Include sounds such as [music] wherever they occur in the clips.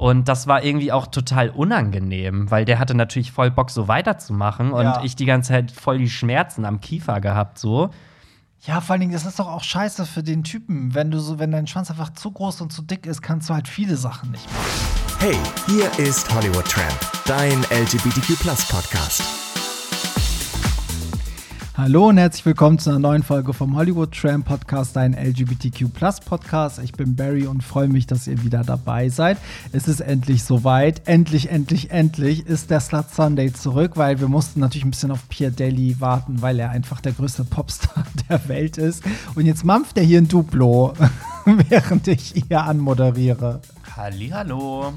Und das war irgendwie auch total unangenehm, weil der hatte natürlich voll Bock, so weiterzumachen. Und Ja. ich die ganze Zeit voll die Schmerzen am Kiefer gehabt, so. Ja, vor allen Dingen, das ist doch auch scheiße für den Typen. Wenn du so, wenn dein Schwanz einfach zu groß und zu dick ist, kannst du halt viele Sachen nicht machen. Hey, hier ist Hollywood Tramp, dein LGBTQ Podcast. Hallo und herzlich willkommen zu einer neuen Folge vom Hollywood Tram Podcast, dein LGBTQ Podcast. Ich bin Barry und freue mich, dass ihr wieder dabei seid. Es ist endlich soweit. Endlich, endlich, endlich ist der Slut Sunday zurück, weil wir mussten natürlich ein bisschen auf Pierre Daly warten, weil er einfach der größte Popstar [laughs] der Welt ist. Und jetzt mampft er hier ein Duplo, [laughs] während ich hier anmoderiere. Hallihallo.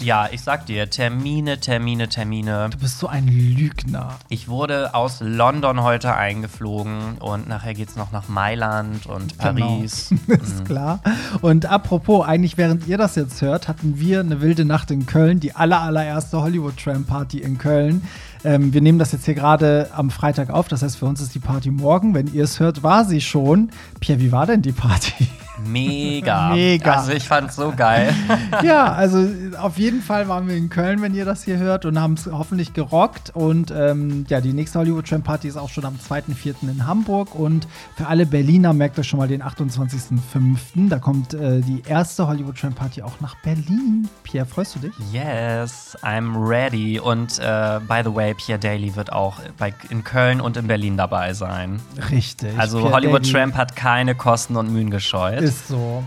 Ja, ich sag dir, Termine, Termine, Termine. Du bist so ein Lügner. Ich wurde aus London heute eingeflogen und nachher geht's noch nach Mailand und Paris. Genau. [laughs] ist klar. Und apropos, eigentlich während ihr das jetzt hört, hatten wir eine wilde Nacht in Köln, die aller, allererste Hollywood Tram Party in Köln. Ähm, wir nehmen das jetzt hier gerade am Freitag auf, das heißt für uns ist die Party morgen. Wenn ihr es hört, war sie schon. Pierre, wie war denn die Party? [laughs] Mega. Mega. Also ich fand's so geil. [laughs] ja, also auf jeden Fall waren wir in Köln, wenn ihr das hier hört, und haben es hoffentlich gerockt. Und ähm, ja, die nächste Hollywood Tram Party ist auch schon am 2.4. in Hamburg. Und für alle Berliner merkt euch schon mal den 28.05. Da kommt äh, die erste Hollywood Tram Party auch nach Berlin. Pierre, freust du dich? Yes, I'm ready. Und äh, by the way, Pierre Daly wird auch bei, in Köln und in Berlin dabei sein. Richtig. Also Pierre Hollywood Daly Tramp hat keine Kosten und Mühen gescheut. Ist so.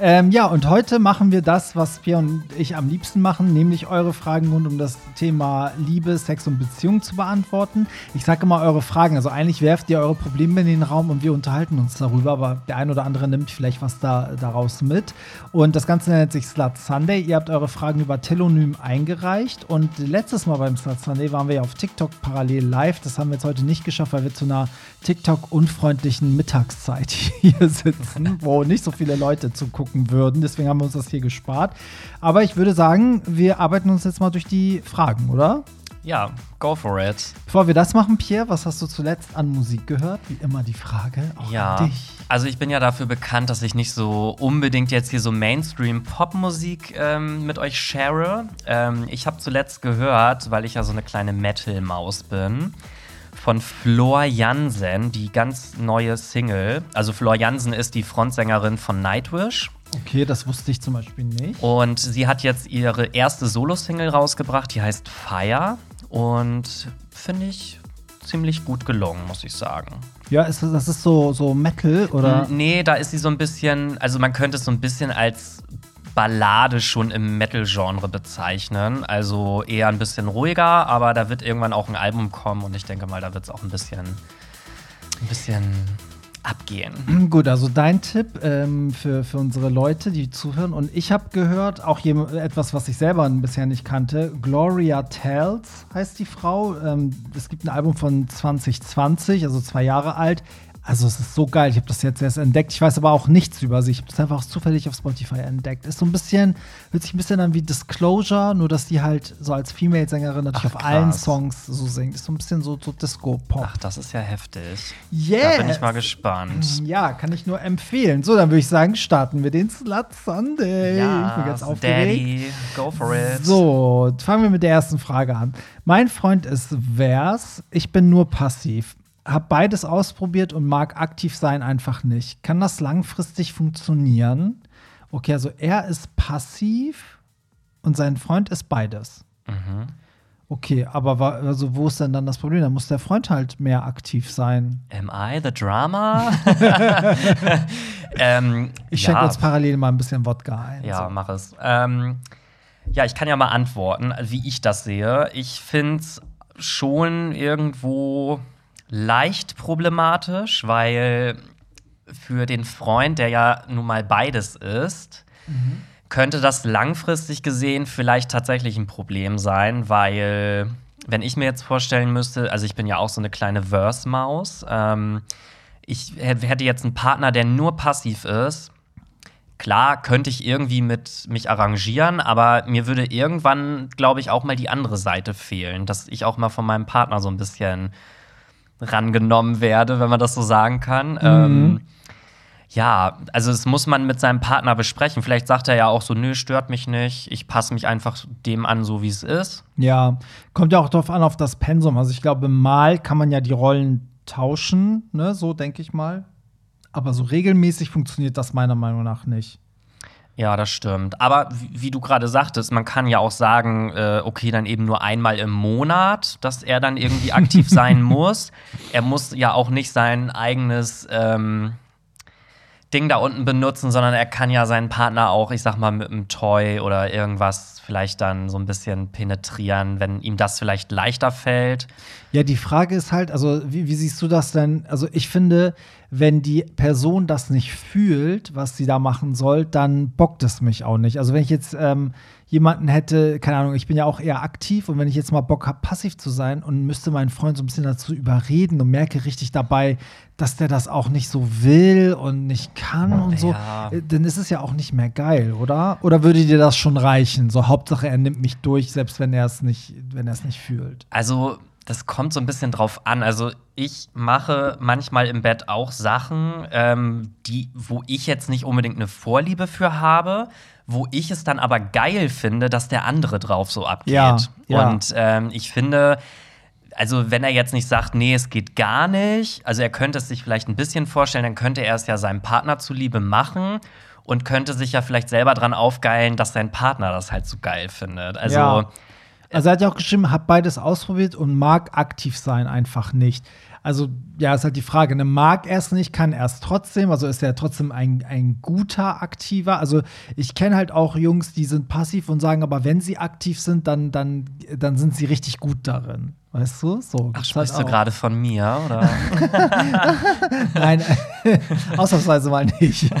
Ähm, ja, und heute machen wir das, was Pierre und ich am liebsten machen, nämlich eure Fragen rund um das Thema Liebe, Sex und Beziehung zu beantworten. Ich sage immer eure Fragen, also eigentlich werft ihr eure Probleme in den Raum und wir unterhalten uns darüber, aber der ein oder andere nimmt vielleicht was da, daraus mit. Und das Ganze nennt sich Slut Sunday. Ihr habt eure Fragen über Telonym eingereicht und letztes Mal beim Slut Sunday waren wir ja auf TikTok parallel live. Das haben wir jetzt heute nicht geschafft, weil wir zu einer TikTok-unfreundlichen Mittagszeit [laughs] hier sitzen, wo nicht so viele Leute zugucken würden. Deswegen haben wir uns das hier gespart. Aber ich würde sagen, wir arbeiten uns jetzt mal durch die Fragen, oder? Ja, go for it. Bevor wir das machen, Pierre, was hast du zuletzt an Musik gehört? Wie immer die Frage auch Ja. an dich. Also ich bin ja dafür bekannt, dass ich nicht so unbedingt jetzt hier so Mainstream-Pop-Musik ähm, mit euch share. Ähm, ich habe zuletzt gehört, weil ich ja so eine kleine Metal-Maus bin, von Flor Jansen, die ganz neue Single. Also Flor Jansen ist die Frontsängerin von Nightwish. Okay, das wusste ich zum Beispiel nicht. Und sie hat jetzt ihre erste Solo-Single rausgebracht, die heißt Fire. Und finde ich ziemlich gut gelungen, muss ich sagen. Ja, ist das, das ist so, so Metal oder? Nee, da ist sie so ein bisschen, also man könnte es so ein bisschen als Ballade schon im Metal-Genre bezeichnen. Also eher ein bisschen ruhiger, aber da wird irgendwann auch ein Album kommen und ich denke mal, da wird es auch ein bisschen, ein bisschen abgehen. [clears throat] Gut, also dein Tipp ähm, für, für unsere Leute, die zuhören. Und ich habe gehört, auch etwas, was ich selber bisher nicht kannte. Gloria Tells heißt die Frau. Ähm, es gibt ein Album von 2020, also zwei Jahre alt. Also es ist so geil. Ich habe das jetzt erst entdeckt. Ich weiß aber auch nichts über sie. Ich habe das einfach zufällig auf Spotify entdeckt. Ist so ein bisschen, hört sich ein bisschen an wie Disclosure, nur dass die halt so als Female-Sängerin natürlich Ach, auf allen. Songs so singt. Ist so ein bisschen so, so Disco-Pop. Ach, das ist ja heftig. Yes. Da bin ich mal gespannt. Ja, kann ich nur empfehlen. So, dann würde ich sagen, starten wir den Slut Sunday. ich bin ganz aufgeregt. Daddy, go for it. So, fangen wir mit der ersten Frage an. Mein Freund ist vers, ich bin nur passiv. Hab beides ausprobiert und mag aktiv sein einfach nicht. Kann das langfristig funktionieren? Okay, also er ist passiv und sein Freund ist beides. Mhm. Okay, aber wa- also wo ist denn dann das Problem? Da muss der Freund halt mehr aktiv sein. Am I the drama? [laughs] ähm, Ich schenke ja. uns parallel mal ein bisschen Wodka ein. Ja, So. mach es. Ähm, ja, ich kann ja mal antworten, wie ich das sehe. Ich finde es schon irgendwo leicht problematisch, weil für den Freund, der ja nun mal beides ist, könnte das langfristig gesehen vielleicht tatsächlich ein Problem sein, weil wenn ich mir jetzt vorstellen müsste, also ich bin ja auch so eine kleine Verse-Maus, ähm, ich hä- hätte jetzt einen Partner, der nur passiv ist, Klar, könnte ich irgendwie mit mich arrangieren, aber mir würde irgendwann, glaube ich, auch mal die andere Seite fehlen, dass ich auch mal von meinem Partner so ein bisschen rangenommen werde, wenn man das so sagen kann. Ähm, Ja, also das muss man mit seinem Partner besprechen. Vielleicht sagt er ja auch so, nö, stört mich nicht, ich passe mich einfach dem an, so wie es ist. Ja, kommt ja auch darauf an, auf das Pensum. Also ich glaube, mal kann man ja die Rollen tauschen, ne, so denke ich mal. Aber so regelmäßig funktioniert das meiner Meinung nach nicht. Ja, das stimmt. Aber wie, wie du gerade sagtest, man kann ja auch sagen, äh, okay, dann eben nur einmal im Monat, dass er dann irgendwie aktiv [laughs] sein muss. Er muss ja auch nicht sein eigenes ähm, Ding da unten benutzen, sondern er kann ja seinen Partner auch, ich sag mal, mit einem Toy oder irgendwas vielleicht dann so ein bisschen penetrieren, wenn ihm das vielleicht leichter fällt. Ja, die Frage ist halt, also wie, wie siehst du das denn? Also ich finde, wenn die Person das nicht fühlt, was sie da machen soll, dann bockt es mich auch nicht. Also wenn ich jetzt ähm, jemanden hätte, keine Ahnung, ich bin ja auch eher aktiv und wenn ich jetzt mal Bock habe, passiv zu sein und müsste meinen Freund so ein bisschen dazu überreden und merke richtig dabei, dass der das auch nicht so will und nicht kann und so, Ja. äh, dann ist es ja auch nicht mehr geil, oder? Oder würde dir das schon reichen? So Hauptsache, er nimmt mich durch, selbst wenn er es nicht, wenn er es nicht fühlt. Also, das kommt so ein bisschen drauf an. Also, ich mache manchmal im Bett auch Sachen, ähm, die, wo ich jetzt nicht unbedingt eine Vorliebe für habe, wo ich es dann aber geil finde, dass der andere drauf so abgeht. Ja, ja. Und ähm, ich finde, also wenn er jetzt nicht sagt, nee, es geht gar nicht, also er könnte es sich vielleicht ein bisschen vorstellen, dann könnte er es ja seinem Partner zuliebe machen und könnte sich ja vielleicht selber dran aufgeilen, dass sein Partner das halt so geil findet. Also Ja. Also er hat ja auch geschrieben, hab beides ausprobiert und mag aktiv sein einfach nicht. Also ja, ist halt die Frage, ne, mag er es nicht, kann er es trotzdem, also ist er trotzdem ein, ein guter Aktiver. Also ich kenne halt auch Jungs, die sind passiv und sagen, aber wenn sie aktiv sind, dann, dann, dann sind sie richtig gut darin. Weißt du? So, Ach, halt sprichst du gerade von mir, oder? [laughs] Nein, [laughs] ausnahmsweise mal nicht. [laughs]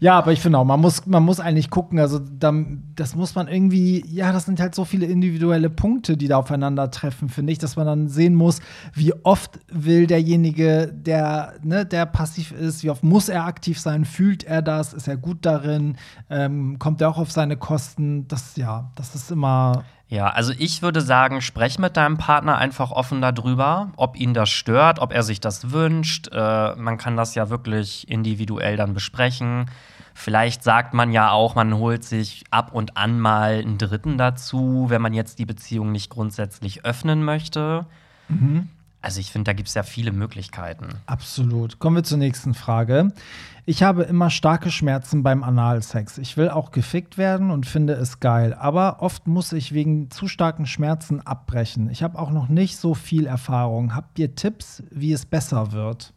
ja, aber ich finde auch, man muss, man muss eigentlich gucken, also dann, das muss man irgendwie, ja, das sind halt so viele individuelle Punkte, die da aufeinandertreffen, finde ich, dass man dann sehen muss, wie oft will derjenige, der, ne, der passiv ist, wie oft muss er aktiv sein, fühlt er das, ist er gut darin, ähm, kommt er auch auf seine Kosten, das, ja, das ist immer, Ja, also ich würde sagen, sprech mit deinem Partner einfach offen darüber, ob ihn das stört, ob er sich das wünscht. Äh, man kann das ja wirklich individuell dann besprechen. Vielleicht sagt man ja auch, man holt sich ab und an mal einen Dritten dazu, wenn man jetzt die Beziehung nicht grundsätzlich öffnen möchte. Also ich finde, da gibt es ja viele Möglichkeiten. Absolut. Kommen wir zur nächsten Frage. Ich habe immer starke Schmerzen beim Analsex. Ich will auch gefickt werden und finde es geil, aber oft muss ich wegen zu starken Schmerzen abbrechen. Ich habe auch noch nicht so viel Erfahrung. Habt ihr Tipps, wie es besser wird?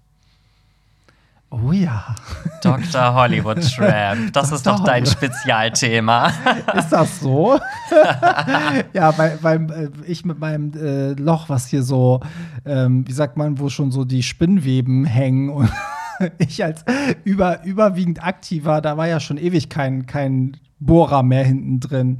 Oh ja. Dr. Hollywood Tramp, das ist doch dein. Spezialthema. Ist das so? [laughs] ja, weil, weil äh, ich mit meinem äh, Loch, was hier so, ähm, wie sagt man, wo schon so die Spinnweben hängen und [laughs] ich als über, überwiegend aktiver, da war ja schon ewig kein, kein Bohrer mehr hinten drin.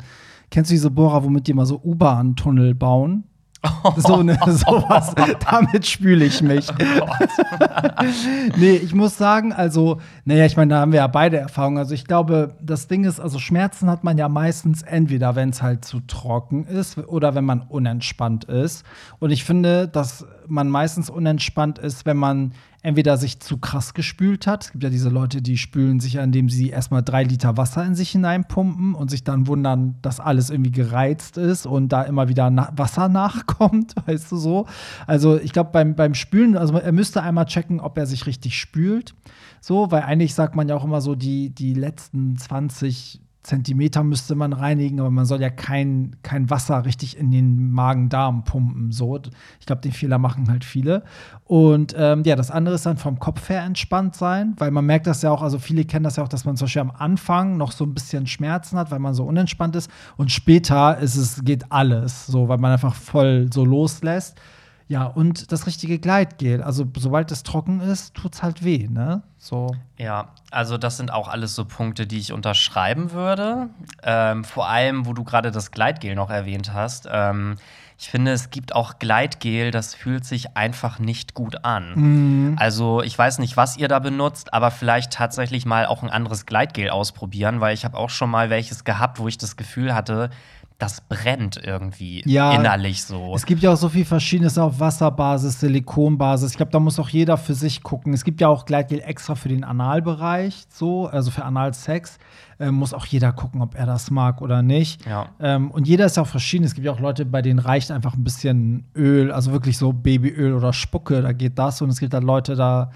Kennst du diese Bohrer, womit die mal so U-Bahn-Tunnel bauen? [laughs] So ne, sowas. Damit spüle ich mich. [laughs] nee, ich muss sagen, also, naja, ich meine, da haben wir ja beide Erfahrungen. Also, ich glaube, das Ding ist, also, Schmerzen hat man ja meistens entweder, wenn es halt zu trocken ist oder wenn man unentspannt ist. Und ich finde, dass man meistens unentspannt ist, wenn man entweder sich zu krass gespült hat. Es gibt ja diese Leute, die spülen sich, indem sie erstmal drei Liter Wasser in sich hineinpumpen und sich dann wundern, dass alles irgendwie gereizt ist und da immer wieder na Wasser [laughs] nachkommt, weißt du so. Also ich glaube, beim, beim Spülen, also er müsste einmal checken, ob er sich richtig spült. So, weil eigentlich sagt man ja auch immer so, die, die letzten 20 Zentimeter müsste man reinigen, aber man soll ja kein, kein Wasser richtig in den Magen-Darm pumpen. So. Ich glaube, den Fehler machen halt viele. Und ähm, ja, das andere ist dann vom Kopf her entspannt sein, weil man merkt das ja auch, also viele kennen das ja auch, dass man zum Beispiel am Anfang noch so ein bisschen Schmerzen hat, weil man so unentspannt ist. Und später ist es, geht alles, so, weil man einfach voll so loslässt. Ja, und das richtige Gleitgel. Also, sobald es trocken ist, tut's halt weh, ne? So. Ja, also das sind auch alles so Punkte, die ich unterschreiben würde. Ähm, vor allem, wo du gerade das Gleitgel noch erwähnt hast. Ähm, ich finde, es gibt auch Gleitgel, das fühlt sich einfach nicht gut an. Also ich weiß nicht, was ihr da benutzt, aber vielleicht tatsächlich mal auch ein anderes Gleitgel ausprobieren, weil ich habe auch schon mal welches gehabt, wo ich das Gefühl hatte, das brennt irgendwie Ja. innerlich so. Es gibt ja auch so viel Verschiedenes auf Wasserbasis, Silikonbasis. Ich glaube, da muss auch jeder für sich gucken. Es gibt ja auch Gleitgel extra für den Analbereich, so, also für Analsex. Ähm, muss auch jeder gucken, ob er das mag oder nicht. Ja. Ähm, und jeder ist ja auch verschieden. Es gibt ja auch Leute, bei denen reicht einfach ein bisschen Öl, also wirklich so Babyöl oder Spucke, da geht das. Und es gibt halt Leute, da,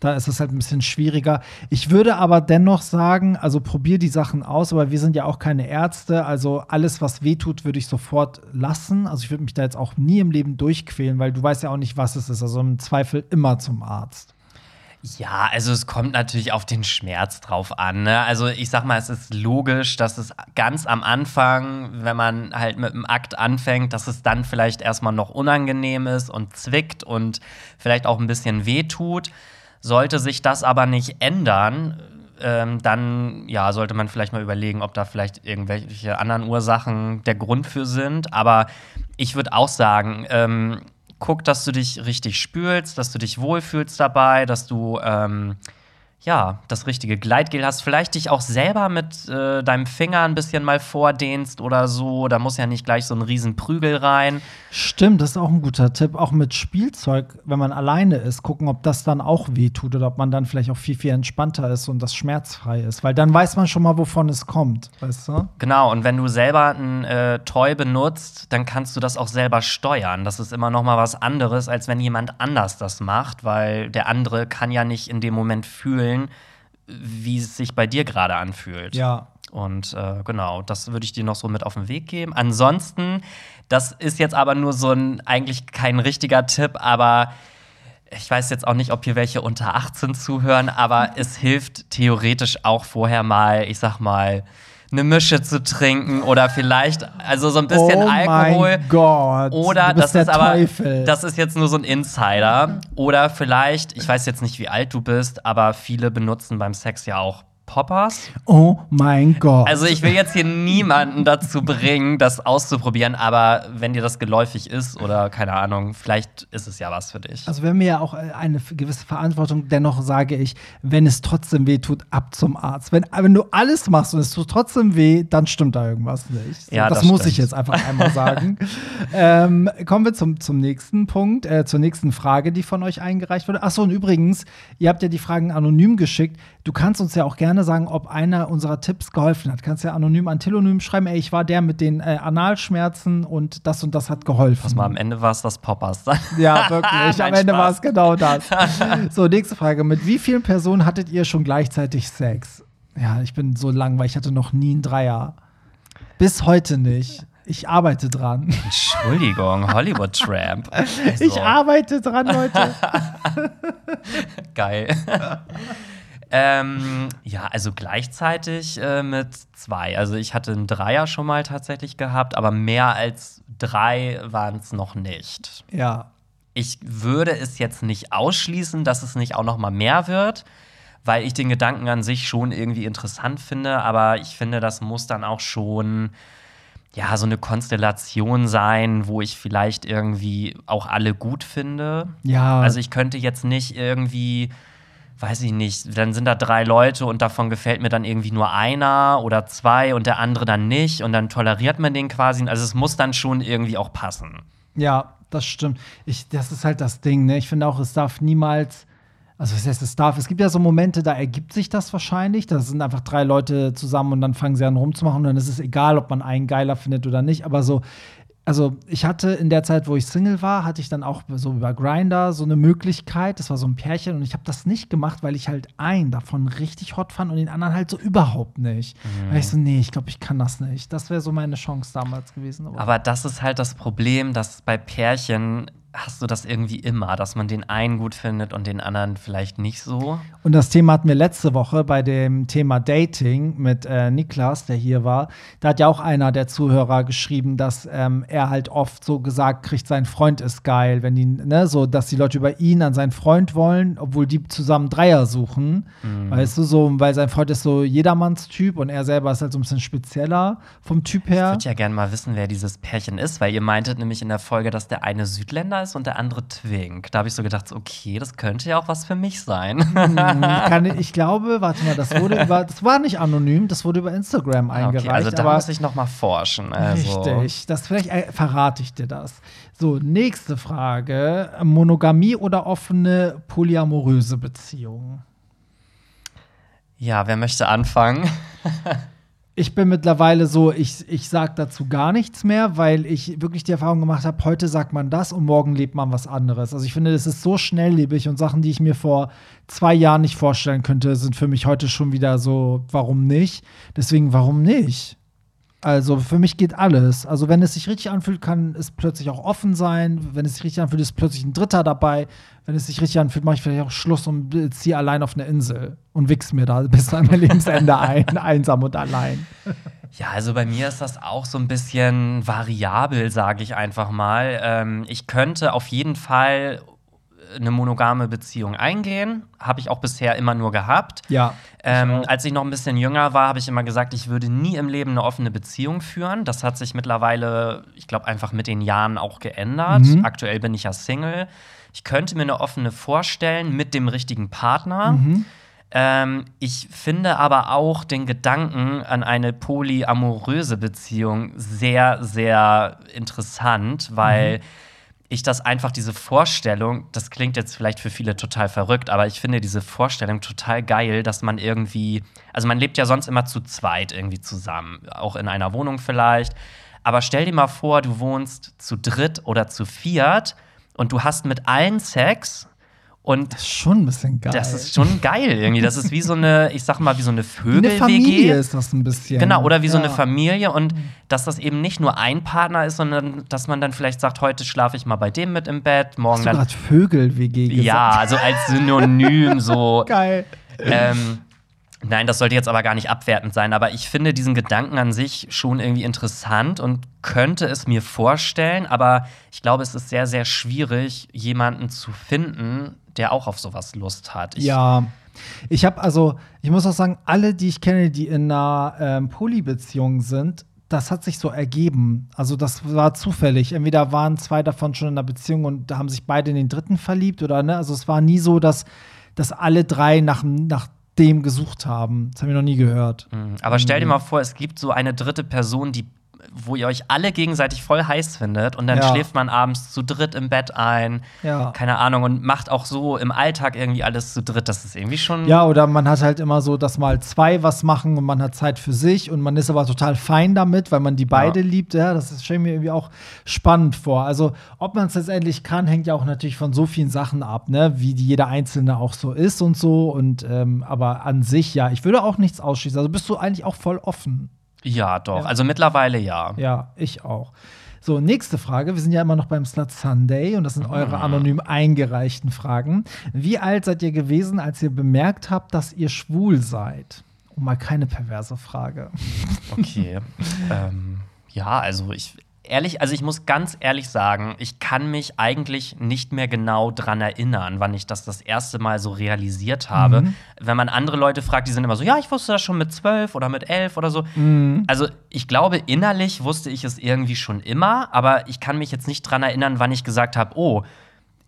da ist es halt ein bisschen schwieriger. Ich würde aber dennoch sagen, also probier die Sachen aus, aber wir sind ja auch keine Ärzte. Also alles, was wehtut, würde ich sofort lassen. Also ich würde mich da jetzt auch nie im Leben durchquälen, weil du weißt ja auch nicht, was es ist. Also im Zweifel immer zum Arzt. Ja, also es kommt natürlich auf den Schmerz drauf an. Ne? Also ich sag mal, es ist logisch, dass es ganz am Anfang, wenn man halt mit dem Akt anfängt, dass es dann vielleicht erstmal noch unangenehm ist und zwickt und vielleicht auch ein bisschen wehtut. Sollte sich das aber nicht ändern, ähm, dann ja, sollte man vielleicht mal überlegen, ob da vielleicht irgendwelche anderen Ursachen der Grund für sind. Aber ich würde auch sagen, ähm, guck, dass du dich richtig spülst, dass du dich wohlfühlst dabei, dass du ähm, ja, das richtige Gleitgel hast, vielleicht dich auch selber mit äh, deinem Finger ein bisschen mal vordehnst oder so. Da muss ja nicht gleich so ein riesen Prügel rein. Stimmt, das ist auch ein guter Tipp. Auch mit Spielzeug, wenn man alleine ist, gucken, ob das dann auch wehtut oder ob man dann vielleicht auch viel, viel entspannter ist und das schmerzfrei ist. Weil dann weiß man schon mal, wovon es kommt, weißt du? Genau, und wenn du selber ein äh, Toy benutzt, dann kannst du das auch selber steuern. Das ist immer noch mal was anderes, als wenn jemand anders das macht, weil der andere kann ja nicht in dem Moment fühlen, wie es sich bei dir gerade anfühlt. Ja. Und äh, genau, das würde ich dir noch so mit auf den Weg geben. Ansonsten, das ist jetzt aber nur so ein, eigentlich kein richtiger Tipp, aber ich weiß jetzt auch nicht, ob hier welche unter 18 zuhören, aber es hilft theoretisch auch vorher mal, ich sag mal, eine Mische zu trinken oder vielleicht, also so ein bisschen oh Alkohol. Mein Gott. Oder das ist aber, Teufel. das ist jetzt nur so ein Insider. Oder vielleicht, ich weiß jetzt nicht, wie alt du bist, aber viele benutzen beim Sex ja auch Poppers. oh mein Gott. Also ich will jetzt hier niemanden dazu bringen, das auszuprobieren, aber wenn dir das geläufig ist oder keine Ahnung, vielleicht ist es ja was für dich. Also wir haben ja auch eine gewisse Verantwortung. Dennoch sage ich, wenn es trotzdem weh tut, ab zum Arzt. Wenn, wenn du alles machst und es tut trotzdem weh, dann stimmt da irgendwas nicht. So, Ja, das, das muss ich jetzt einfach einmal [laughs] sagen. ähm, kommen wir zum, zum nächsten Punkt, äh, zur nächsten Frage, die von euch eingereicht wurde. Achso, und übrigens, ihr habt ja die Fragen anonym geschickt. Du kannst uns ja auch gerne sagen, ob einer unserer Tipps geholfen hat. Kannst ja anonym an Telonym schreiben, ey, ich war der mit den äh, Analschmerzen und das und das hat geholfen. Pass mal, am Ende war es das Poppers. [laughs] Ja, wirklich. Am Ende war es genau das. [laughs] so, nächste Frage. Mit wie vielen Personen hattet ihr schon gleichzeitig Sex? Ja, ich bin so langweilig. Ich hatte noch nie einen Dreier. Bis heute nicht. Ich arbeite dran. Entschuldigung, Hollywood Tramp. Also, Ich arbeite dran, Leute. [laughs] Geil. Ähm, ja, also gleichzeitig äh, mit zwei. Also ich hatte einen Dreier schon mal tatsächlich gehabt, aber mehr als drei waren es noch nicht. ja. Ich würde es jetzt nicht ausschließen, dass es nicht auch noch mal mehr wird, weil ich den Gedanken an sich schon irgendwie interessant finde, aber ich finde, das muss dann auch schon ja, so eine Konstellation sein, wo ich vielleicht irgendwie auch alle gut finde. Ja. Also ich könnte jetzt nicht irgendwie, weiß ich nicht, dann sind da drei Leute und davon gefällt mir dann irgendwie nur einer oder zwei und der andere dann nicht und dann toleriert man den quasi. Also es muss dann schon irgendwie auch passen. Ja, das stimmt. Ich, das ist halt das Ding, ne? Ich finde auch, es darf niemals. Also, was heißt, es darf? Es gibt ja so Momente, da ergibt sich das wahrscheinlich. Da sind einfach drei Leute zusammen und dann fangen sie an rumzumachen. Und dann ist es egal, ob man einen geiler findet oder nicht. Aber so, also ich hatte in der Zeit, wo ich Single war, hatte ich dann auch so über Grinder so eine Möglichkeit. Das war so ein Pärchen und ich habe das nicht gemacht, weil ich halt einen davon richtig hot fand und den anderen halt so überhaupt nicht. Weil ich so, nee, ich glaube, ich kann das nicht. Das wäre so meine Chance damals gewesen. Aber das ist halt das Problem, dass bei Pärchen hast du das irgendwie immer, dass man den einen gut findet und den anderen vielleicht nicht so. Und das Thema hatten wir letzte Woche bei dem Thema Dating mit äh, Niklas, der hier war. Da hat ja auch einer der Zuhörer geschrieben, dass ähm, er halt oft so gesagt kriegt, sein Freund ist geil, wenn die, ne, so, dass die Leute über ihn an seinen Freund wollen, obwohl die zusammen Dreier suchen. Weißt du, so, weil sein Freund ist so Jedermanns-Typ und er selber ist halt so ein bisschen spezieller vom Typ Ich her. würde ja gerne mal wissen, wer dieses Pärchen ist, weil ihr meintet nämlich in der Folge, dass der eine Südländer ist und der andere Twink. Da habe ich so gedacht, okay, das könnte ja auch was für mich sein. Hm, kann, [laughs] ich glaube, warte mal, das wurde über, das war nicht anonym, das wurde über Instagram eingereicht. okay, also da muss ich noch mal forschen. Also. Richtig, das vielleicht äh, verrate ich dir das. So, nächste Frage: Monogamie oder offene polyamoröse Beziehung? Ja, wer möchte anfangen? [laughs] Ich bin mittlerweile so, ich, ich sage dazu gar nichts mehr, weil ich wirklich die Erfahrung gemacht habe, heute sagt man das und morgen lebt man was anderes. Also ich finde, das ist so schnelllebig und Sachen, die ich mir vor zwei Jahren nicht vorstellen könnte, sind für mich heute schon wieder so, warum nicht? Deswegen, warum nicht? Also für mich geht alles. Also wenn es sich richtig anfühlt, kann es plötzlich auch offen sein. Wenn es sich richtig anfühlt, ist plötzlich ein Dritter dabei. Wenn es sich richtig anfühlt, mache ich vielleicht auch Schluss und ziehe allein auf eine Insel und wichs mir da bis an mein Lebensende ein, [laughs] einsam und allein. Ja, also bei mir ist das auch so ein bisschen variabel, sage ich einfach mal. Ähm, ich könnte auf jeden Fall eine monogame Beziehung eingehen. Habe ich auch bisher immer nur gehabt. Ja. Ähm, als ich noch ein bisschen jünger war, habe ich immer gesagt, ich würde nie im Leben eine offene Beziehung führen. Das hat sich mittlerweile, ich glaube, einfach mit den Jahren auch geändert. Mhm. Aktuell bin ich ja Single. Ich könnte mir eine offene vorstellen mit dem richtigen Partner. Mhm. Ähm, ich finde aber auch den Gedanken an eine polyamoröse Beziehung sehr, sehr interessant, weil Mhm. Ich das einfach, diese Vorstellung, das klingt jetzt vielleicht für viele total verrückt, aber ich finde diese Vorstellung total geil, dass man irgendwie, also man lebt ja sonst immer zu zweit irgendwie zusammen, auch in einer Wohnung vielleicht. Aber stell dir mal vor, du wohnst zu dritt oder zu viert und du hast mit allen Sex und Das ist schon ein bisschen geil. das ist schon geil irgendwie. Das ist wie so eine, ich sag mal, wie so eine Wie eine Familie Vögel-WG. ist das ein bisschen. Genau, oder wie so Ja. eine Familie und dass das eben nicht nur ein Partner ist, sondern dass man dann vielleicht sagt, heute schlafe ich mal bei dem mit im Bett, morgen Hast du dann. gerade Vögel-WG gesagt? Ja, also als Synonym so. [laughs] Geil. ähm, nein, das sollte jetzt aber gar nicht abwertend sein, aber ich finde diesen Gedanken an sich schon irgendwie interessant und könnte es mir vorstellen, aber ich glaube, es ist sehr, sehr schwierig, jemanden zu finden, der auch auf sowas Lust hat. Ich, Ja. Ich habe also, ich muss auch sagen, alle, die ich kenne, die in einer ähm, Polybeziehung sind, das hat sich so ergeben. Also das war zufällig. Entweder waren zwei davon schon in einer Beziehung und da haben sich beide in den dritten verliebt oder ne. Also es war nie so, dass, dass alle drei nach, nach dem gesucht haben. Das haben wir noch nie gehört. Mhm. Aber stell dir mal vor, es gibt so eine dritte Person, die wo ihr euch alle gegenseitig voll heiß findet und dann Ja. schläft man abends zu dritt im Bett ein. Ja. Keine Ahnung und macht auch so im Alltag irgendwie alles zu dritt. Das ist irgendwie schon Ja, oder man hat halt immer so, dass mal zwei was machen und man hat Zeit für sich und man ist aber total fein damit, weil man die beide liebt. Ja, das ist- stelle mir irgendwie auch spannend vor. Also, ob man es letztendlich kann, hängt ja auch natürlich von so vielen Sachen ab, ne, wie die jeder Einzelne auch so ist und so. Und ähm, aber an sich, ja, ich würde auch nichts ausschließen. Also bist du eigentlich auch voll offen. Ja, doch. Ja. Also mittlerweile ja. Ja, ich auch. So, nächste Frage. Wir sind ja immer noch beim Slut Sunday und das sind eure anonym eingereichten Fragen. Wie alt seid ihr gewesen, als ihr bemerkt habt, dass ihr schwul seid? Und mal keine perverse Frage. Okay. [laughs] ähm, ja, also ich ehrlich, also ich muss ganz ehrlich sagen, ich kann mich eigentlich nicht mehr genau dran erinnern, wann ich das das erste Mal so realisiert habe. Mhm. Wenn man andere Leute fragt, die sind immer so, ja, ich wusste das schon mit zwölf oder mit elf oder so. Mhm. Also ich glaube, innerlich wusste ich es irgendwie schon immer, aber ich kann mich jetzt nicht dran erinnern, wann ich gesagt habe, oh,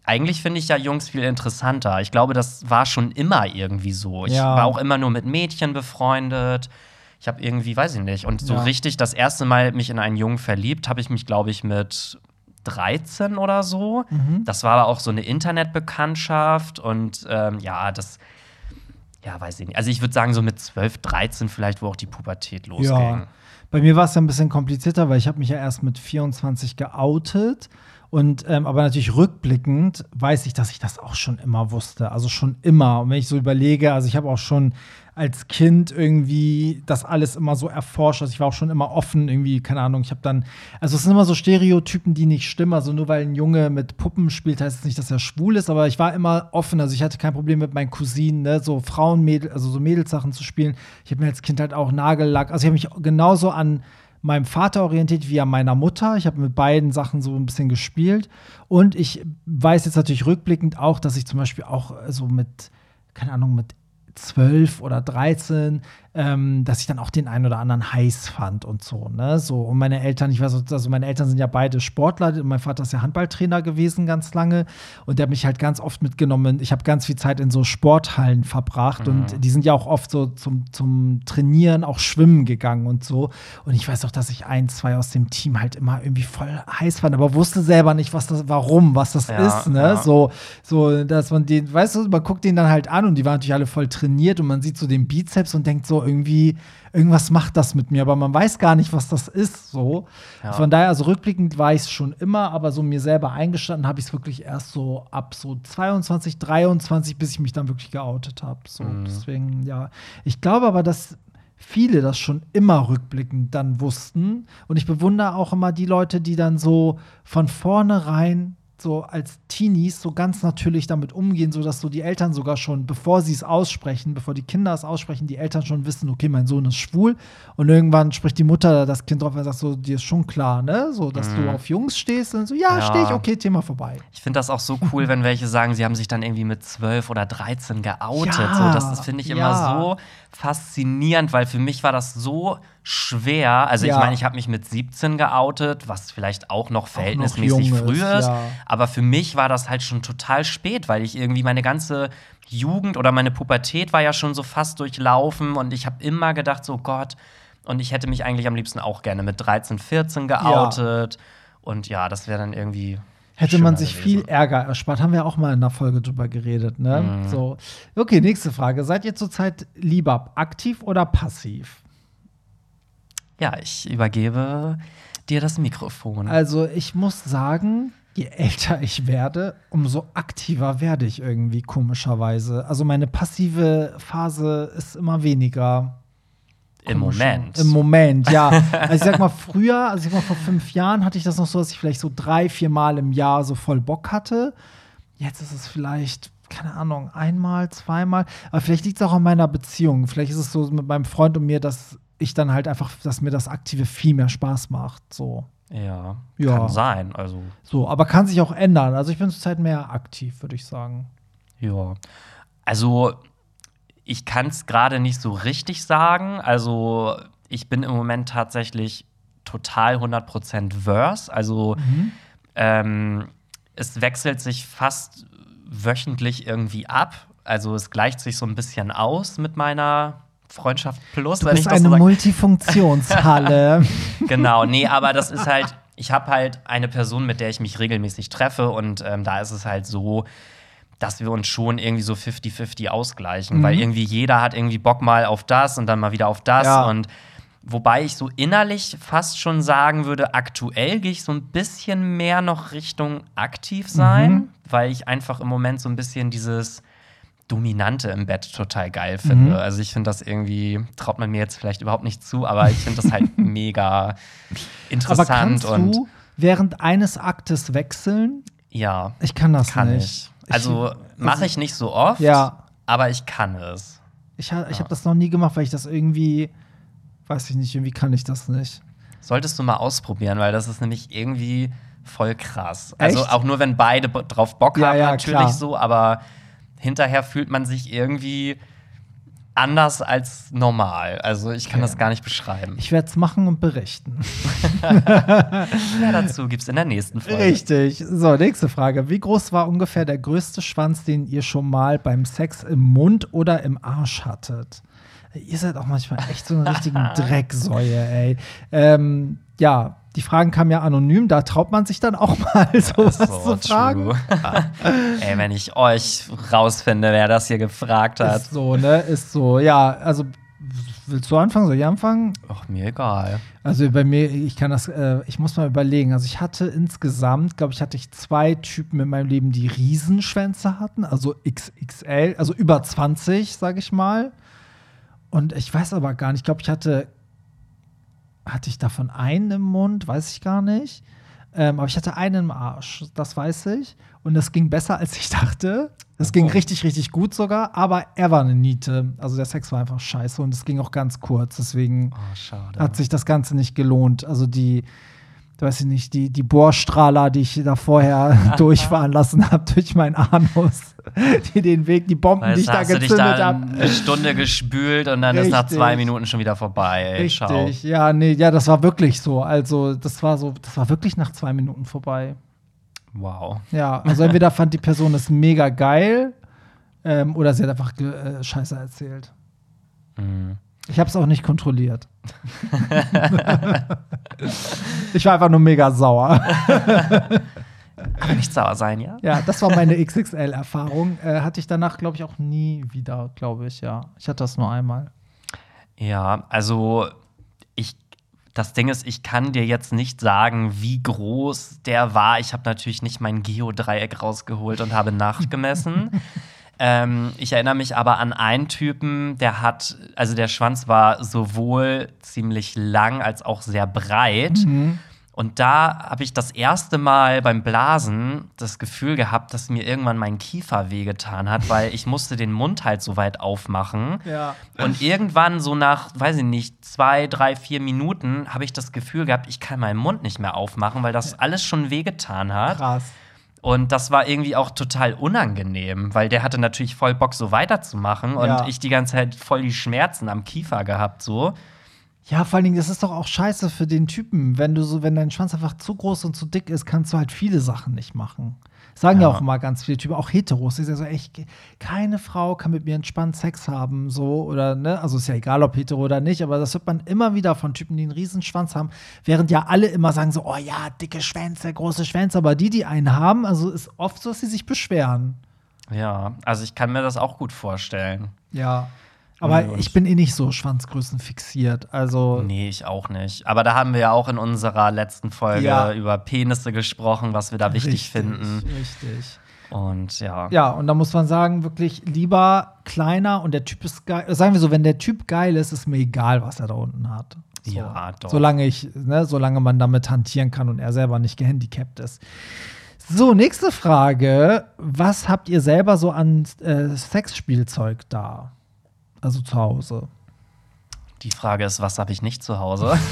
eigentlich finde ich ja Jungs viel interessanter. Ich glaube, das war schon immer irgendwie so. Ich Ja. war auch immer nur mit Mädchen befreundet. Ich habe irgendwie, weiß ich nicht. Und so Ja. richtig das erste Mal mich in einen Jungen verliebt, habe ich mich, glaube ich, mit 13 oder so. Mhm. Das war aber auch so eine Internetbekanntschaft und ähm, ja, das, ja, weiß ich nicht. Also ich würde sagen, so mit 12, 13 vielleicht, wo auch die Pubertät losging. Ja. Bei mir war es ja ein bisschen komplizierter, weil ich habe mich ja erst mit 24 geoutet. Und ähm, aber natürlich rückblickend weiß ich, dass ich das auch schon immer wusste. Also schon immer. Und wenn ich so überlege, also ich habe auch schon als Kind irgendwie das alles immer so erforscht. Also ich war auch schon immer offen, irgendwie, keine Ahnung, ich habe dann, also es sind immer so Stereotypen, die nicht stimmen. Also nur weil ein Junge mit Puppen spielt, heißt es nicht, dass er schwul ist, aber ich war immer offen. Also ich hatte kein Problem mit meinen Cousinen, ne, so Frauenmädel, also so Mädelssachen zu spielen. Ich habe mir als Kind halt auch Nagellack, also ich habe mich genauso an meinem Vater orientiert wie an meiner Mutter. Ich habe mit beiden Sachen so ein bisschen gespielt. Und ich weiß jetzt natürlich rückblickend auch, dass ich zum Beispiel auch so mit, keine Ahnung, mit zwölf oder 13, ähm, dass ich dann auch den einen oder anderen heiß fand und so, ne? So, und meine Eltern, ich weiß, also meine Eltern sind ja beide Sportler, und mein Vater ist ja Handballtrainer gewesen ganz lange und der hat mich halt ganz oft mitgenommen. Ich habe ganz viel Zeit in so Sporthallen verbracht Mhm. und die sind ja auch oft so zum, zum Trainieren auch schwimmen gegangen und so. Und ich weiß auch, dass ich ein, zwei aus dem Team halt immer irgendwie voll heiß fand, aber wusste selber nicht, was das, warum, was das Ja, ist, ne? ja. So, so, dass man den, weißt du, man guckt den dann halt an und die waren natürlich alle voll trainiert und man sieht so den Bizeps und denkt so irgendwie, irgendwas macht das mit mir, aber man weiß gar nicht, was das ist, so. Ja. Von daher, also rückblickend war ich es schon immer, aber so mir selber eingestanden habe ich es wirklich erst so ab so 22, 23, bis ich mich dann wirklich geoutet habe. So, Mhm. deswegen, ja. Ich glaube aber, dass viele das schon immer rückblickend dann wussten. Und ich bewundere auch immer die Leute, die dann so von vornherein so als Teenies so ganz natürlich damit umgehen, sodass so die Eltern sogar schon, bevor sie es aussprechen, bevor die Kinder es aussprechen, die Eltern schon wissen, okay, mein Sohn ist schwul. Und irgendwann spricht die Mutter das Kind drauf und sagt so, dir ist schon klar, ne? So, dass du auf Jungs stehst und so, ja, Mhm. Ja. stehe ich, okay, Thema vorbei. Ich finde das auch so cool, wenn welche sagen, sie haben sich dann irgendwie mit 12 oder 13 geoutet. Ja, so, das das finde ich ja. immer so faszinierend, weil für mich war das so schwer. Also Ja. ich meine, ich habe mich mit 17 geoutet, was vielleicht auch noch verhältnismäßig jung ist, früh ist. ja. Aber für mich war das halt schon total spät, weil ich irgendwie meine ganze Jugend oder meine Pubertät war ja schon so fast durchlaufen und ich habe immer gedacht, so Gott, und ich hätte mich eigentlich am liebsten auch gerne mit 13, 14 geoutet. Und ja, das wäre dann irgendwie. Hätte man sich viel Ärger erspart. Haben wir auch mal in einer Folge drüber geredet, ne? Mhm. So. Okay, nächste Frage. Seid ihr zurzeit lieber aktiv oder passiv? Ja, ich übergebe dir das Mikrofon. Also, ich muss sagen, je älter ich werde, umso aktiver werde ich irgendwie, komischerweise. Also, meine passive Phase ist immer weniger. Im. Moment. Im Moment, ja. [laughs] Also ich sag mal, früher, also ich sag mal, vor fünf Jahren hatte ich das noch so, dass ich vielleicht so drei, vier Mal im Jahr so voll Bock hatte. Jetzt ist es vielleicht, keine Ahnung, einmal, zweimal. Aber vielleicht liegt es auch an meiner Beziehung. Vielleicht ist es so mit meinem Freund und mir, dass ich dann halt einfach, dass mir das Aktive viel mehr Spaß macht. So. ja, Ja. kann sein. Also, So, aber kann sich auch ändern. Also ich bin zurzeit mehr aktiv, würde ich sagen. ja. Also, ich kann es gerade nicht so richtig sagen. Also, ich bin im Moment tatsächlich total 100% Verse. Also, ähm, es wechselt sich fast wöchentlich irgendwie ab. Also, es gleicht sich so ein bisschen aus mit meiner Freundschaft Plus, Du bist eine so Multifunktionshalle. [laughs] Genau, nee, aber das ist halt, ich habe halt eine Person, mit der ich mich regelmäßig treffe und ähm, da ist es halt so, dass wir uns schon irgendwie so 50-50 ausgleichen, Mhm. weil irgendwie jeder hat irgendwie Bock mal auf das und dann mal wieder auf das Ja. und wobei ich so innerlich fast schon sagen würde, aktuell gehe ich so ein bisschen mehr noch Richtung aktiv sein, Mhm. weil ich einfach im Moment so ein bisschen dieses Dominante im Bett total geil finde. Mhm. Also ich finde das irgendwie, traut man mir jetzt vielleicht überhaupt nicht zu, aber ich finde das halt [laughs] mega aber interessant kannst und du während eines Aktes wechseln? ja, Ich kann das kann nicht. ich. Also mache ich nicht so oft, Ja. aber ich kann es. Ich, ha- ich habe das noch nie gemacht, weil ich das irgendwie, weiß ich nicht, irgendwie kann ich das nicht. Solltest du mal ausprobieren, weil das ist nämlich irgendwie voll krass. Also Echt? auch nur, wenn beide drauf Bock Ja, haben, ja, natürlich klar. so, aber hinterher fühlt man sich irgendwie anders als normal. Also ich kann Okay. das gar nicht beschreiben. Ich werde es machen und berichten. [laughs] Mehr dazu gibt's in der nächsten Folge. Richtig. So, nächste Frage. Wie groß war ungefähr der größte Schwanz, den ihr schon mal beim Sex im Mund oder im Arsch hattet? Ihr seid auch manchmal echt so eine richtigen [laughs] Drecksäue, ey. Ähm, ja, die Fragen kamen ja anonym, da traut man sich dann auch [laughs] mal sowas So, zu fragen. [laughs] Ey, wenn ich euch rausfinde, wer das hier gefragt hat. Ist so, ne? Ist so. Ja, also willst du anfangen? Soll ich anfangen? Ach, mir egal. Also bei mir, ich kann das, äh, ich muss mal überlegen. Also ich hatte insgesamt, glaube ich, hatte ich zwei Typen in meinem Leben, die Riesenschwänze hatten, also XXL, also über 20, sage ich mal. Und ich weiß aber gar nicht, ich glaube, ich hatte, hatte ich davon einen im Mund, weiß ich gar nicht. Ähm, aber ich hatte einen im Arsch, das weiß ich. Und das ging besser, als ich dachte. Das ging Oh. richtig, richtig gut sogar. Aber er war eine Niete. Also der Sex war einfach scheiße und es ging auch ganz kurz. Deswegen Oh, hat sich das Ganze nicht gelohnt. Also die, weiß ich nicht, die, die Bohrstrahler, die ich da vorher [laughs] durchfahren lassen habe durch meinen Anus. [laughs] Die den Weg, die Bomben, Weißt, die ich da hast du dich gezündet da habe. eine Stunde gespült und dann ist nach Richtig. zwei Minuten schon wieder vorbei. Ey, Schau. Richtig, ja, nee, ja, das war wirklich so. Also, das war so, das war wirklich nach zwei Minuten vorbei. Wow. Ja, also entweder fand die Person es mega geil ähm, oder sie hat einfach äh, Scheiße erzählt. Mhm. Ich habe es auch nicht kontrolliert. ich war einfach nur mega sauer. Aber nicht sauer sein, ja? Ja, das war meine XXL-Erfahrung. Äh, hatte ich danach, glaube ich, auch nie wieder, glaube ich, ja. Ich hatte das nur einmal. Ja, also ich, das Ding ist, ich kann dir jetzt nicht sagen, wie groß der war. Ich habe natürlich nicht mein Geodreieck rausgeholt und habe nachgemessen. Ähm, ich erinnere mich aber an einen Typen, der hat, also der Schwanz war sowohl ziemlich lang als auch sehr breit. Und da habe ich das erste Mal beim Blasen das Gefühl gehabt, dass mir irgendwann mein Kiefer wehgetan hat, weil ich musste den Mund halt so weit aufmachen. Ja. Und irgendwann, so nach, weiß ich nicht, zwei, drei, vier Minuten, habe ich das Gefühl gehabt, ich kann meinen Mund nicht mehr aufmachen, weil das alles schon wehgetan hat. Krass. Und das war irgendwie auch total unangenehm, weil der hatte natürlich voll Bock, so weiterzumachen. Und Ja. ich die ganze Zeit voll die Schmerzen am Kiefer gehabt, so. Ja, vor allen Dingen, das ist doch auch scheiße für den Typen. Wenn du so, wenn dein Schwanz einfach zu groß und zu dick ist, kannst du halt viele Sachen nicht machen. Sagen ja, Ja. auch immer ganz viele Typen, auch Heteros. Die sagen so, echt, keine Frau kann mit mir entspannt Sex haben, so oder ne. Also ist ja egal, ob hetero oder nicht, aber das hört man immer wieder von Typen, die einen riesen Schwanz haben, während ja alle immer sagen so, oh ja, dicke Schwänze, große Schwänze, aber die, die einen haben, also ist oft so, dass sie sich beschweren. Ja, also ich kann mir das auch gut vorstellen. Ja. Aber Und- ich bin eh nicht so Schwanzgrößen fixiert. Also Nee, ich auch nicht. Aber da haben wir ja auch in unserer letzten Folge Ja. über Penisse gesprochen, was wir da wichtig richtig, finden. Richtig. Und ja. Ja, und da muss man sagen, wirklich lieber kleiner und der Typ ist geil. Sagen wir so, wenn der Typ geil ist, ist mir egal, was er da unten hat. So. Ja, doch. Solange ich, ne, solange man damit hantieren kann und er selber nicht gehandicapt ist. So, nächste Frage. Was habt ihr selber so an äh, Sexspielzeug da? Also zu Hause. Die Frage ist, was habe ich nicht zu Hause? [laughs]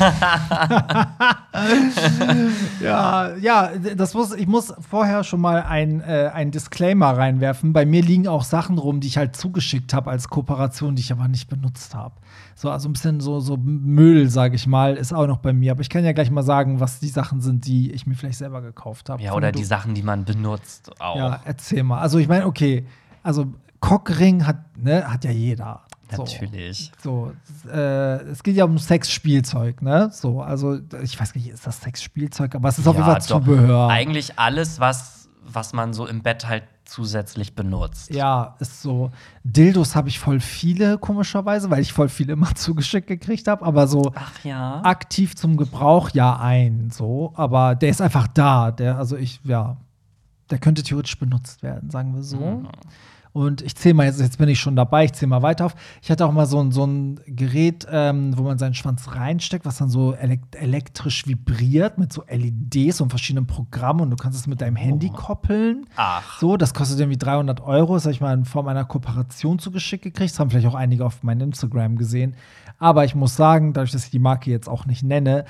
Ja, ja, das muss, ich muss vorher schon mal ein, äh, ein Disclaimer reinwerfen. Bei mir liegen auch Sachen rum, die ich halt zugeschickt habe als Kooperation, die ich aber nicht benutzt habe. So, also ein bisschen so, so Müll, sage ich mal, ist auch noch bei mir. Aber ich kann ja gleich mal sagen, was die Sachen sind, die ich mir vielleicht selber gekauft habe. ja, oder die Sachen, die man benutzt auch. Ja, erzähl mal. Also ich meine, okay, also Cockring hat, ne, hat ja jeder. So. Natürlich. So, äh, es geht ja um Sexspielzeug, ne? So, also ich weiß nicht, ist das Sexspielzeug, aber es ist auf jeden Ja, Fall. Zubehör. Eigentlich alles, was, was man so im Bett halt zusätzlich benutzt. Ja, ist so. Dildos habe ich voll viele, komischerweise, weil ich voll viele immer [laughs] zugeschickt gekriegt habe, aber so ja. aktiv zum Gebrauch ja ein, so. Aber der ist einfach da. Der, also ich, ja, der könnte theoretisch benutzt werden, sagen wir so. Mhm. Und ich zähle mal, jetzt, jetzt bin ich schon dabei, ich zähle mal weiter auf. Ich hatte auch mal so ein, so ein Gerät, ähm, wo man seinen Schwanz reinsteckt, was dann so elek elektrisch vibriert mit so LEDs und verschiedenen Programmen und du kannst es mit deinem Handy koppeln. Ach. So, das kostet irgendwie 300 Euro. Das habe ich mal in Form einer Kooperation zugeschickt gekriegt. Das haben vielleicht auch einige auf meinem Instagram gesehen. Aber ich muss sagen, dadurch, dass ich die Marke jetzt auch nicht nenne,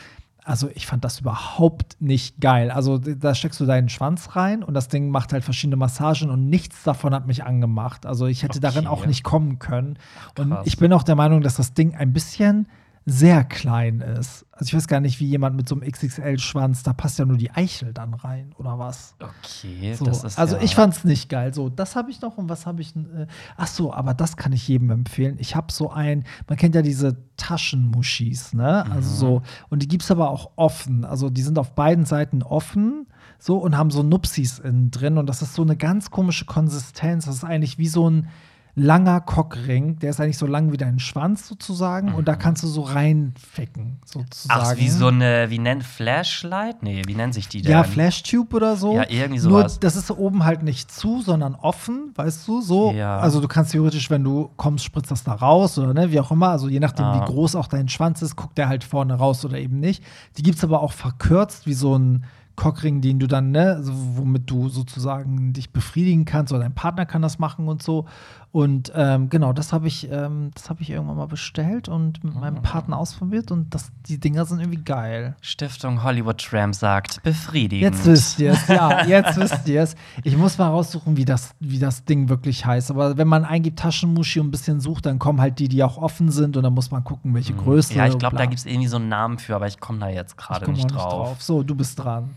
also ich fand das überhaupt nicht geil. Also da steckst du deinen Schwanz rein und das Ding macht halt verschiedene Massagen und nichts davon hat mich angemacht. Also ich hätte darin Okay. auch nicht kommen können. und krass. ich bin auch der Meinung, dass das Ding ein bisschen sehr klein ist. Also ich weiß gar nicht, wie jemand mit so einem XXL-Schwanz, da passt ja nur die Eichel dann rein oder was. Okay, So, das ist also ja ich fand's nicht geil. So, das habe ich noch und was habe ich? Äh, ach so, aber das kann ich jedem empfehlen. Ich habe so ein, man kennt ja diese Taschenmuschis, ne? Mhm. Also so und die gibt's aber auch offen. Also die sind auf beiden Seiten offen, so und haben so Nupsis innen drin und das ist so eine ganz komische Konsistenz. Das ist eigentlich wie so ein langer Cockring, der ist eigentlich so lang wie dein Schwanz sozusagen und da kannst du so reinficken sozusagen. Mhm. Ach, wie so eine, wie nennt Flashlight? Nee, wie nennen sich die denn? Ja, Flashtube oder so. Ja, irgendwie Nur, sowas. das ist oben halt nicht zu, sondern offen, weißt du, so. Ja. Also du kannst theoretisch, wenn du kommst, spritzt das da raus oder ne, wie auch immer. Also je nachdem, Ah. wie groß auch dein Schwanz ist, guckt der halt vorne raus oder eben nicht. Die gibt's aber auch verkürzt, wie so ein Cockring, den du dann, ne, womit du sozusagen dich befriedigen kannst oder dein Partner kann das machen und so. Und ähm, genau, das habe ich, ähm, das habe ich irgendwann mal bestellt und mit meinem Partner ausprobiert und das, die Dinger sind irgendwie geil. Stiftung Hollywood Tramp sagt, befriedigend. Jetzt wisst ihr es, ja, jetzt wisst ihr es. Ich muss mal raussuchen, wie das, wie das Ding wirklich heißt. Aber wenn man eingibt Taschenmuschi und ein bisschen sucht, dann kommen halt die, die auch offen sind und dann muss man gucken, welche Größe. Mhm. Ja, ich glaube, da gibt es irgendwie so einen Namen für, aber ich komme da jetzt gerade komm nicht, auch drauf. So, du bist dran.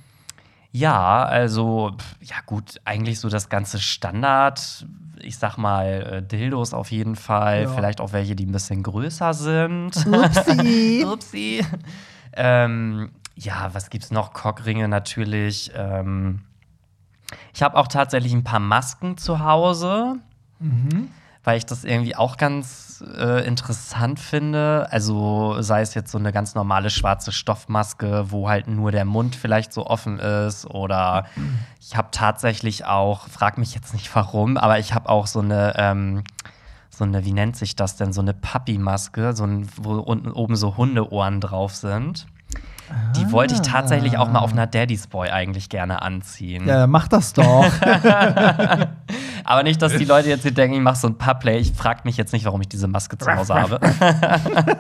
Ja, also, ja gut, eigentlich so das ganze Standard, ich sag mal, äh, Dildos auf jeden Fall, Ja. vielleicht auch welche, die ein bisschen größer sind. Upsi. [laughs] Upsi. ähm, ja, was gibt's noch? Cockringe natürlich. Ähm, ich habe auch tatsächlich ein paar Masken zu Hause, Mhm. Weil ich das irgendwie auch ganz äh, interessant finde. Also sei es jetzt so eine ganz normale schwarze Stoffmaske, wo halt nur der Mund vielleicht so offen ist. Oder ich habe tatsächlich auch, frag mich jetzt nicht warum, aber ich habe auch so eine, ähm, so eine, wie nennt sich das denn, so eine Papi-Maske, so ein, wo unten oben so Hundeohren drauf sind. Die wollte ich tatsächlich auch mal auf einer Daddy's Boy eigentlich gerne anziehen. Ja, mach das doch. [laughs] Aber nicht, dass die Leute jetzt hier denken, ich mache so ein Pubplay. Ich frage mich jetzt nicht, warum ich diese Maske zu Hause habe. [laughs]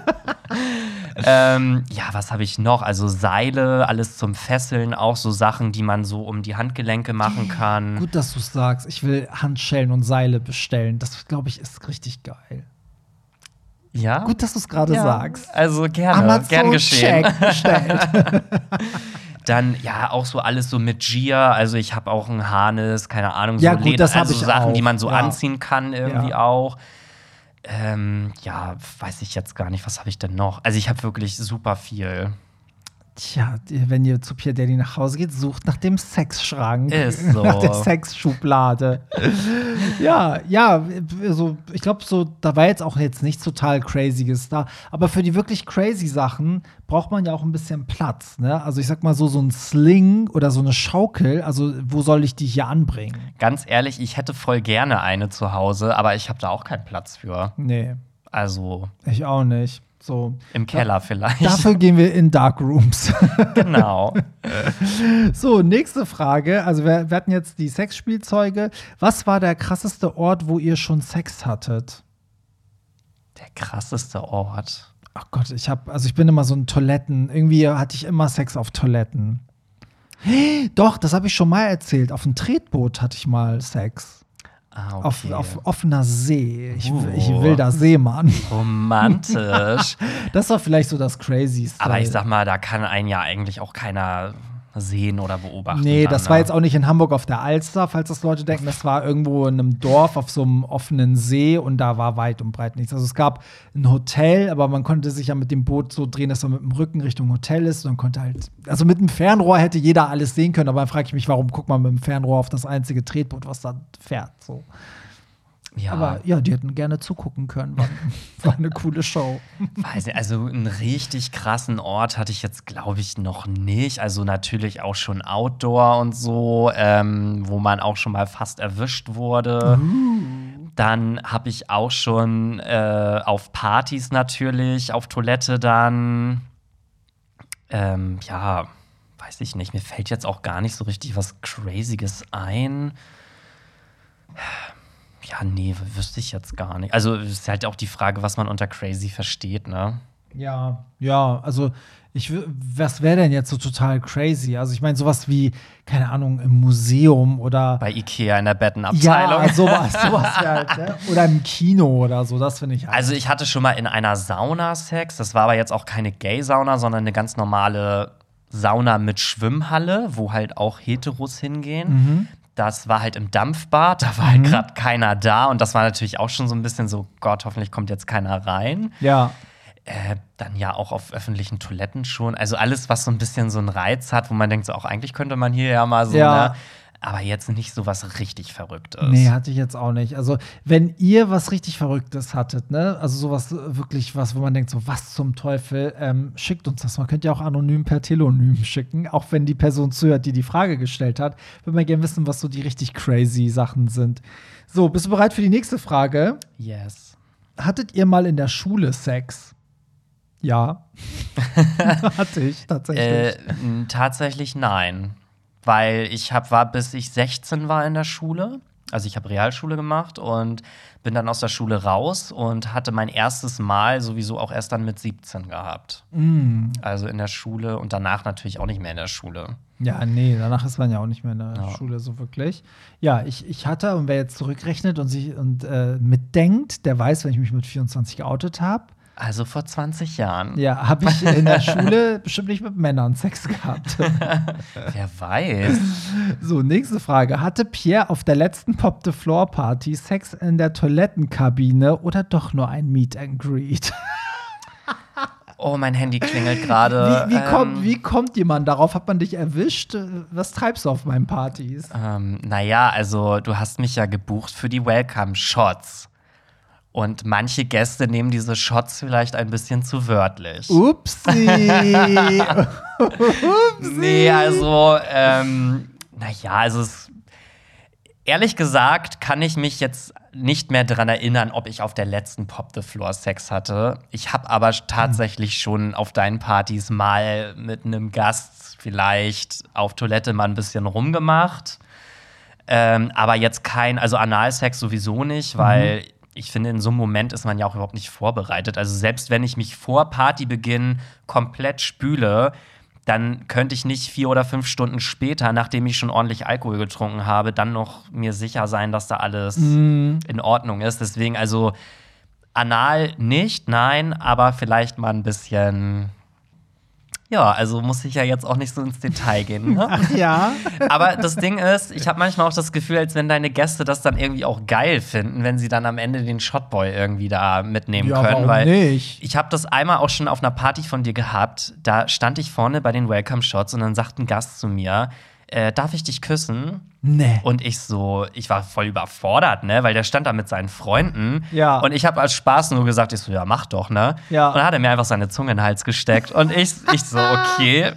ähm, ja, was habe ich noch? Also Seile, alles zum Fesseln, auch so Sachen, die man so um die Handgelenke machen kann. Gut, dass du es sagst. Ich will Handschellen und Seile bestellen. Das, glaube ich, ist richtig geil. Ja? Gut, dass du es gerade ja. sagst. Also gerne, gern geschehen. Check bestellt. [laughs] Dann ja auch so alles so mit Gia. Also ich habe auch ein Harnes, keine Ahnung, so Ja, gut, Leder- das also ich Sachen, die auch, man so ja. anziehen kann irgendwie Ja. auch. Ähm, ja, weiß ich jetzt gar nicht, was habe ich denn noch? Also ich habe wirklich super viel. Tja, wenn ihr zu Pierre Daddy nach Hause geht, sucht nach dem Sexschrank. Ist so. [laughs] Nach der Sexschublade. [laughs] ja, ja, also ich glaube, so, da war jetzt auch jetzt nichts total Crazyes da. Aber für die wirklich crazy Sachen braucht man ja auch ein bisschen Platz. Ne? Also ich sag mal so, so ein Sling oder so eine Schaukel, also wo soll ich die hier anbringen? Ganz ehrlich, ich hätte voll gerne eine zu Hause, aber ich habe da auch keinen Platz für. Nee, Also ich auch nicht. So. im Keller vielleicht. Dafür gehen wir in Dark Rooms. [laughs] genau. [laughs] So, nächste Frage. Also, wir, wir hatten jetzt die Sexspielzeuge. Was war der krasseste Ort, wo ihr schon Sex hattet? Der krasseste Ort. Ach Gott, ich habe, also ich bin immer so ein Toiletten. Irgendwie hatte ich immer Sex auf Toiletten. [gasps] Doch, das habe ich schon mal erzählt. Auf dem Tretboot hatte ich mal Sex. Ah, okay. Auf, auf offener See. Ich, Uh. ich will da Seemann. Romantisch. [laughs] Das war vielleicht so das Crazyste. aber ich sag mal, da kann einen ja eigentlich auch keiner sehen oder beobachten. Nee, dann, das ne? war jetzt auch nicht in Hamburg auf der Alster, falls das Leute denken. Das war irgendwo in einem Dorf auf so einem offenen See und da war weit und breit nichts. Also es gab ein Hotel, aber man konnte sich ja mit dem Boot so drehen, dass man mit dem Rücken Richtung Hotel ist. Und dann konnte halt, also mit dem Fernrohr hätte jeder alles sehen können, aber dann frage ich mich, warum guckt man mit dem Fernrohr auf das einzige Tretboot, was da fährt. So. Ja, Aber ja, die hätten gerne zugucken können. War, war eine coole Show. weiß nicht, also einen richtig krassen Ort hatte ich jetzt, glaube ich, noch nicht. Also natürlich auch schon Outdoor und so, ähm, wo man auch schon mal fast erwischt wurde. Dann habe ich auch schon äh, auf Partys natürlich, auf Toilette dann. Ähm, ja, weiß ich nicht. Mir fällt jetzt auch gar nicht so richtig was Crazyes ein. Ja, nee, wüsste ich jetzt gar nicht. Also es ist halt auch die Frage, was man unter crazy versteht, ne? Ja, ja, also ich, was wäre denn jetzt so total crazy? Also ich meine, sowas wie, keine Ahnung, im Museum oder Bei Ikea in der Bettenabteilung. ja, sowas, sowas [laughs] halt, ne? Oder im Kino oder so, das finde ich halt. Also ich hatte schon mal in einer Sauna Sex. Das war aber jetzt auch keine Gay-Sauna, sondern eine ganz normale Sauna mit Schwimmhalle, wo halt auch Heteros hingehen. Mhm. Das war halt im Dampfbad, da war halt gerade keiner da und das war natürlich auch schon so ein bisschen so, Gott, hoffentlich kommt jetzt keiner rein. ja, Äh, dann ja auch auf öffentlichen Toiletten schon. Also alles, was so ein bisschen so einen Reiz hat, wo man denkt, so auch eigentlich könnte man hier ja mal so, Ja. ne? Aber jetzt nicht so was richtig Verrücktes. nee, hatte ich jetzt auch nicht. Also, wenn ihr was richtig Verrücktes hattet, ne, also sowas äh, wirklich was, wo man denkt, so was zum Teufel, ähm, schickt uns das. Man könnte ja auch anonym per Telonym [laughs] schicken, auch wenn die Person zuhört, die die Frage gestellt hat. Würde man gerne wissen, was so die richtig crazy Sachen sind. So, bist du bereit für die nächste Frage? Yes. Hattet ihr mal in der Schule Sex? Ja. [laughs] [laughs] Hatte ich tatsächlich. Äh, tatsächlich nein. Weil ich hab, war, bis ich 16 war in der Schule. Also ich habe Realschule gemacht und bin dann aus der Schule raus und hatte mein erstes Mal sowieso auch erst dann mit 17 gehabt. Mm. Also in der Schule und danach natürlich auch nicht mehr in der Schule. Ja, nee, danach ist man ja auch nicht mehr in der Ja. Schule so wirklich. Ja, ich, ich hatte, und wer jetzt zurückrechnet und sich und äh, mitdenkt, der weiß, wenn ich mich mit 24 geoutet habe, Also vor 20 Jahren. ja, habe ich in der Schule bestimmt nicht mit Männern Sex gehabt. [laughs] Wer weiß. so, nächste Frage. Hatte Pierre auf der letzten Pop the Floor Party Sex in der Toilettenkabine oder doch nur ein Meet and Greet? [laughs] Oh, mein Handy klingelt gerade. Wie, wie, kommt, Ähm, wie kommt jemand darauf? Hat man dich erwischt? Was treibst du auf meinen Partys? Ähm, naja, also du hast mich ja gebucht für die Welcome-Shots. Und manche Gäste nehmen diese Shots vielleicht ein bisschen zu wörtlich. Upsi! [laughs] Nee, also, ähm, naja, also es, ehrlich gesagt kann ich mich jetzt nicht mehr dran erinnern, ob ich auf der letzten Pop the Floor Sex hatte. Ich habe aber tatsächlich schon auf deinen Partys mal mit einem Gast vielleicht auf Toilette mal ein bisschen rumgemacht. Ähm, aber jetzt kein, also Analsex sowieso nicht, weil ich finde, in so einem Moment ist man ja auch überhaupt nicht vorbereitet. Also selbst wenn ich mich vor Partybeginn komplett spüle, dann könnte ich nicht vier oder fünf Stunden später, nachdem ich schon ordentlich Alkohol getrunken habe, dann noch mir sicher sein, dass da alles Mhm. in Ordnung ist. Deswegen also anal nicht, nein, aber vielleicht mal ein bisschen. Ja, also muss ich ja jetzt auch nicht so ins Detail gehen. Ne? ja. Aber das Ding ist, ich habe manchmal auch das Gefühl, als wenn deine Gäste das dann irgendwie auch geil finden, wenn sie dann am Ende den Shotboy irgendwie da mitnehmen Ja, können. warum weil nicht? ich habe das einmal auch schon auf einer Party von dir gehabt. Da stand ich vorne bei den Welcome Shots und dann sagt ein Gast zu mir, äh, darf ich dich küssen? Nee. Und ich so, ich war voll überfordert, ne, weil der stand da mit seinen Freunden. Ja. Und ich habe als Spaß nur gesagt, ich so, ja, mach doch, ne? Ja. Und dann hat er mir einfach seine Zunge in den Hals gesteckt. Und ich, ich so, okay,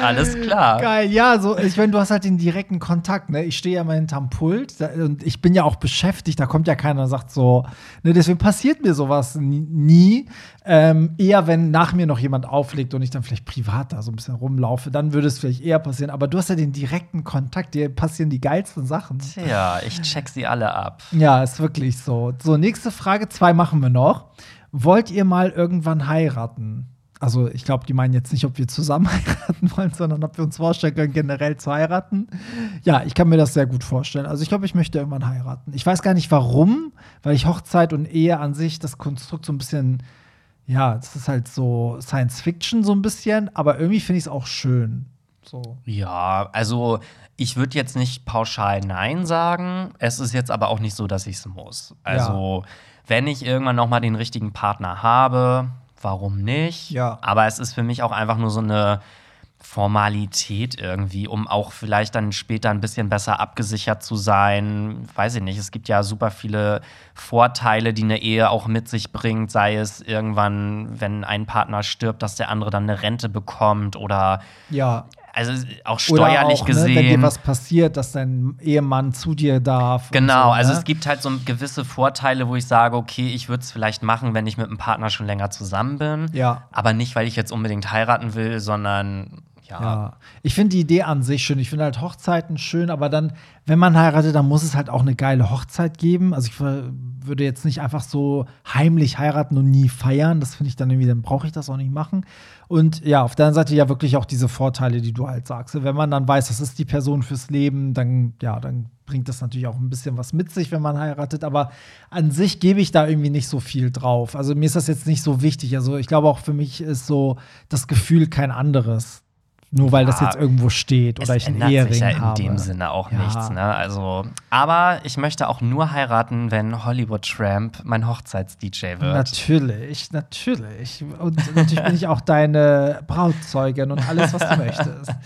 alles klar. Geil, ja, so, ich meine, du hast halt den direkten Kontakt, ne? Ich stehe ja mal hinterm Pult da, und ich bin ja auch beschäftigt, da kommt ja keiner und sagt so, ne, deswegen passiert mir sowas nie. Ähm, eher, wenn nach mir noch jemand auflegt und ich dann vielleicht privat da so ein bisschen rumlaufe, dann würde es vielleicht eher passieren. Aber du hast ja den direkten Kontakt, dir passieren die geilsten Sachen. Ja, ich check sie alle ab. Ja, ist wirklich so. So, nächste Frage, zwei machen wir noch. Wollt ihr mal irgendwann heiraten? Also, ich glaube, die meinen jetzt nicht, ob wir zusammen [laughs] heiraten wollen, sondern ob wir uns vorstellen können, generell zu heiraten. Ja, ich kann mir das sehr gut vorstellen. Also, ich glaube, ich möchte irgendwann heiraten. Ich weiß gar nicht warum, weil ich Hochzeit und Ehe an sich, das Konstrukt so ein bisschen, ja, es ist halt so Science Fiction so ein bisschen, aber irgendwie finde ich es auch schön. So. Ja, also ich würde jetzt nicht pauschal Nein sagen. Es ist jetzt aber auch nicht so, dass ich es muss. Also, wenn ich irgendwann noch mal den richtigen Partner habe, warum nicht? Ja. Aber es ist für mich auch einfach nur so eine Formalität irgendwie, um auch vielleicht dann später ein bisschen besser abgesichert zu sein. Weiß ich nicht. Es gibt ja super viele Vorteile, die eine Ehe auch mit sich bringt, sei es irgendwann, wenn ein Partner stirbt, dass der andere dann eine Rente bekommt oder Ja, also auch Oder steuerlich auch, gesehen. Ne, wenn dir was passiert, dass dein Ehemann zu dir darf. Genau, so, also ne? es gibt halt so gewisse Vorteile, wo ich sage, okay, ich würde es vielleicht machen, wenn ich mit einem Partner schon länger zusammen bin. Ja. Aber nicht, weil ich jetzt unbedingt heiraten will, sondern ja. Ja, ich finde die Idee an sich schön. Ich finde halt Hochzeiten schön, aber dann, wenn man heiratet, dann muss es halt auch eine geile Hochzeit geben. Also ich würde jetzt nicht einfach so heimlich heiraten und nie feiern. Das finde ich dann irgendwie, dann brauche ich das auch nicht machen. Und ja, auf der anderen Seite ja wirklich auch diese Vorteile, die du halt sagst. Wenn man dann weiß, das ist die Person fürs Leben, dann, ja, dann bringt das natürlich auch ein bisschen was mit sich, wenn man heiratet. Aber an sich gebe ich da irgendwie nicht so viel drauf. Also mir ist das jetzt nicht so wichtig. Also ich glaube auch für mich ist so das Gefühl kein anderes. Nur weil das Ja, jetzt irgendwo steht oder ich einen Ehering sich ja in habe. dem Sinne auch Ja. nichts, ne? Also, aber ich möchte auch nur heiraten, wenn Hollywood Tramp mein Hochzeits-DJ wird. Natürlich, natürlich. Und natürlich bin ich auch deine Brautzeugin und alles, was du möchtest. [laughs]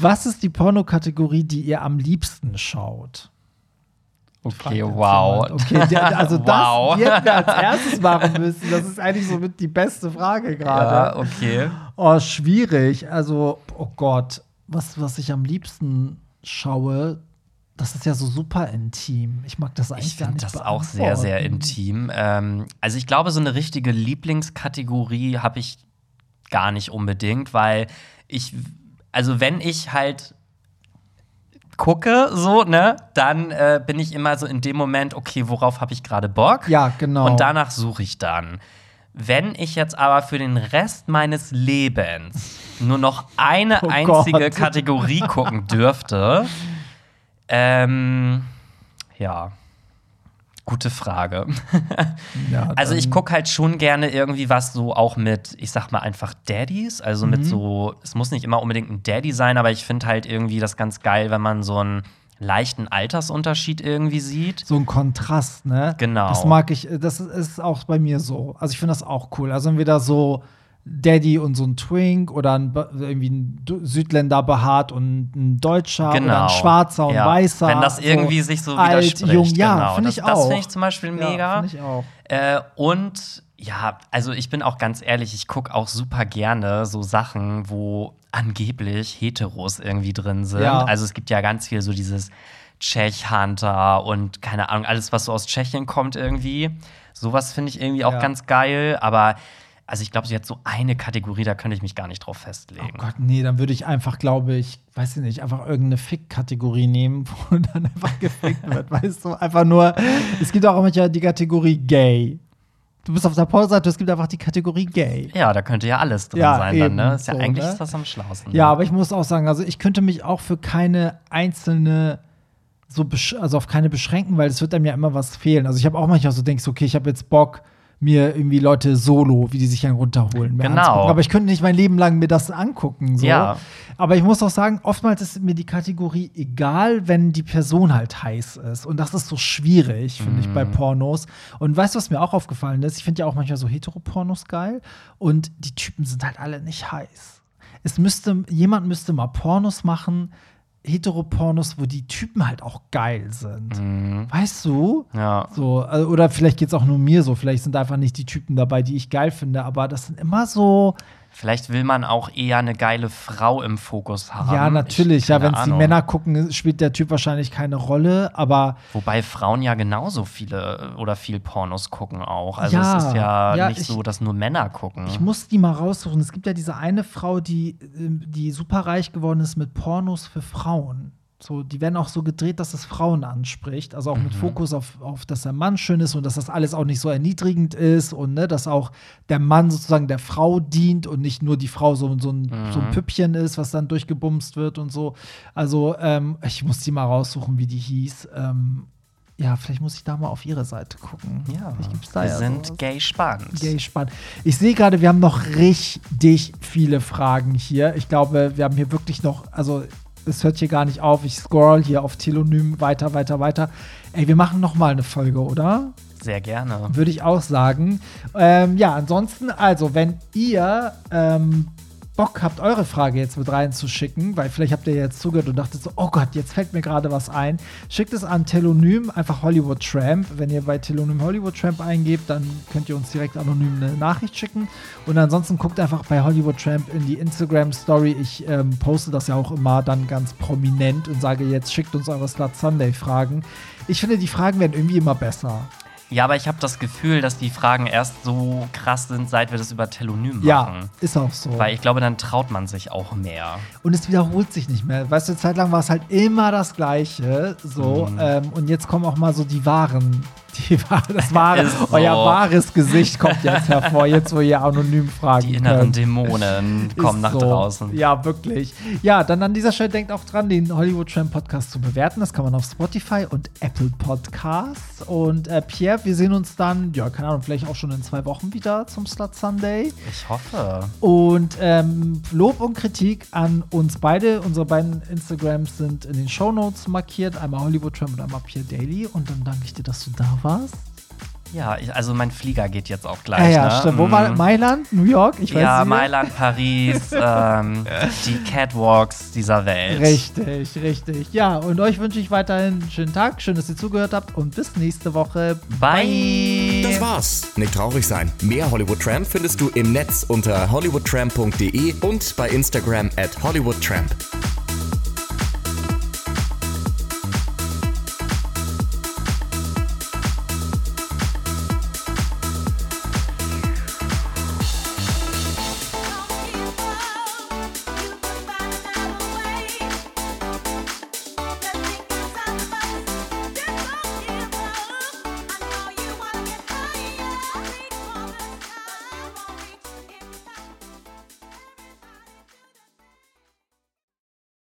Was ist die Pornokategorie, die ihr am liebsten schaut? Okay, wow. Okay, der, also [laughs] das hätten wir als erstes machen müssen. Das ist eigentlich somit die beste Frage Ja, gerade. okay. Oh, schwierig. Also, oh Gott, was, was ich am liebsten schaue, das ist ja so super intim. Ich mag das eigentlich Ich gar finde nicht das auch sehr, sehr intim. Ähm, also ich glaube, so eine richtige Lieblingskategorie habe ich gar nicht unbedingt, weil ich, also wenn ich halt gucke, so, ne, dann äh, bin ich immer so in dem Moment, okay, worauf habe ich gerade Bock? Ja, genau. Und danach suche ich dann. Wenn ich jetzt aber für den Rest meines Lebens nur noch eine Oh einzige Gott. Kategorie gucken dürfte, ähm, ja, gute Frage. ja, [laughs] Also ich gucke halt schon gerne irgendwie was so auch mit, ich sag mal einfach Daddies. Also Mhm. mit so, es muss nicht immer unbedingt ein Daddy sein, aber ich finde halt irgendwie das ganz geil, wenn man so einen leichten Altersunterschied irgendwie sieht. so ein Kontrast, ne? Genau. Das mag ich, das ist auch bei mir so. Also ich finde das auch cool. Also entweder so Daddy und so ein Twink oder ein, irgendwie ein Südländer behaart und ein Deutscher oder Genau. ein Schwarzer und Ja. Weißer. Wenn das irgendwie sich so alt, widerspricht. jung, ja, genau. finde das, ich Das auch. finde ich zum Beispiel mega. Ja, finde ich auch. Äh, und ja, also ich bin auch ganz ehrlich, ich gucke auch super gerne so Sachen, wo angeblich Heteros irgendwie drin sind. Ja. Also es gibt ja ganz viel so dieses Czech-Hunter und keine Ahnung, alles, was so aus Tschechien kommt irgendwie. Sowas finde ich irgendwie auch Ja. ganz geil, aber also ich glaube, sie hat so eine Kategorie, da könnte ich mich gar nicht drauf Oh festlegen. Gott, nee, dann würde ich einfach, glaube ich, weiß ich nicht, einfach irgendeine Fick-Kategorie nehmen, [laughs] wo dann einfach gefickt wird, weißt du? Einfach nur, es gibt auch manchmal die Kategorie Gay. Du bist auf der Pause-Seite, es gibt einfach die Kategorie Gay. ja, da könnte ja alles drin Ja, sein dann, ne? Ist ja so, eigentlich ne? ist das am schlausten. Ja, aber ich muss auch sagen, also ich könnte mich auch für keine einzelne so also auf keine beschränken, weil es wird einem ja immer was fehlen. Also ich habe auch manchmal so denkst, okay, ich habe jetzt Bock mir irgendwie Leute solo, wie die sich dann runterholen. Genau. anzugucken. Aber ich könnte nicht mein Leben lang mir das angucken. So. Ja. Aber ich muss auch sagen, oftmals ist mir die Kategorie egal, wenn die Person halt heiß ist. Und das ist so schwierig, finde ich, Mhm. bei Pornos. Und weißt du, was mir auch aufgefallen ist? Ich finde ja auch manchmal so Heteropornos geil. Und die Typen sind halt alle nicht heiß. Es müsste, jemand müsste mal Pornos machen, Heteropornos, wo die Typen halt auch geil sind. Mhm. Weißt du? Ja. So, äh, oder vielleicht geht es auch nur mir so. Vielleicht sind einfach nicht die Typen dabei, die ich geil finde, aber das sind immer so. Vielleicht will man auch eher eine geile Frau im Fokus haben. ja, natürlich. Ich- ja, wenn es die. Männer gucken, spielt der Typ wahrscheinlich keine Rolle, aber Wobei Frauen ja genauso viele oder viel Pornos gucken auch. Also Ja, es ist ja, ja, nicht ich- so, dass nur Männer gucken. ich muss die mal raussuchen. Es gibt ja diese eine Frau, die, ähm, die super reich geworden ist mit Pornos für Frauen. So, die werden auch so gedreht, dass es Frauen anspricht. Also auch Mhm. mit Fokus auf, auf, dass der Mann schön ist und dass das alles auch nicht so erniedrigend ist und ne, dass auch der Mann sozusagen der Frau dient und nicht nur die Frau so, so, ein, so Mhm. ein Püppchen ist, was dann durchgebumst wird und so. Also, ähm, ich muss die mal raussuchen, wie die hieß. Ähm, ja, vielleicht muss ich da mal auf ihre Seite gucken. ja, wir ja sind sowas. gay spannend. Gay spannend. Ich sehe gerade, wir haben noch richtig viele Fragen hier. Ich glaube, wir haben hier wirklich noch, also es hört hier gar nicht auf. Ich scroll hier auf Telonym weiter, weiter, weiter. Ey, wir machen noch mal eine Folge, oder? Sehr gerne. Würde ich auch sagen. Ähm, ja, ansonsten, also, wenn ihr ähm, Bock habt, eure Frage jetzt mit reinzuschicken, weil vielleicht habt ihr jetzt zugehört und dachtet so, oh Gott, jetzt fällt mir gerade was ein, schickt es an Telonym, einfach Hollywood Tramp. Wenn ihr bei Telonym Hollywood Tramp eingebt, dann könnt ihr uns direkt anonym eine Nachricht schicken. Und ansonsten guckt einfach bei Hollywood Tramp in die Instagram Story. Ich ähm, poste das ja auch immer dann ganz prominent und sage jetzt, schickt uns eure Slut Sunday Fragen. Ich finde, die Fragen werden irgendwie immer besser. Ja, aber ich habe das Gefühl, dass die Fragen erst so krass sind, seit wir das über Telonym machen. Ja, ist auch so. Weil ich glaube, dann traut man sich auch mehr. Und es wiederholt sich nicht mehr. Weißt du, eine Zeit lang war es halt immer das Gleiche. So. Mhm. Ähm, und jetzt kommen auch mal so die wahren. Die, das wahre, so. euer wahres Gesicht kommt jetzt hervor, jetzt wo ihr anonym fragen Die inneren könnt. Dämonen kommen Ist nach so. draußen. Ja, wirklich. Ja, dann an dieser Stelle denkt auch dran, den Hollywood Tramp Podcast zu bewerten. Das kann man auf Spotify und Apple Podcasts. Und äh, Pierre, wir sehen uns dann, ja, keine Ahnung, vielleicht auch schon in zwei Wochen wieder zum Slut Sunday. Ich hoffe. Und ähm, Lob und Kritik an uns beide. Unsere beiden Instagrams sind in den Shownotes markiert. Einmal Hollywood Tramp und einmal Pierre Daily. Und dann danke ich dir, dass du da warst. Ja, ich, also mein Flieger geht jetzt auch gleich. Ah ja, ne? stimmt. Wo war Mhm. Mailand? New York? Ich weiß ja, nicht. Mailand, Paris, [laughs] ähm, die Catwalks dieser Welt. Richtig, richtig. Ja, und euch wünsche ich weiterhin einen schönen Tag. Schön, dass ihr zugehört habt. Und bis nächste Woche. Bye. Das war's. Nicht traurig sein. Mehr Hollywood Tramp findest du im Netz unter hollywoodtramp.de und bei Instagram at hollywoodtramp.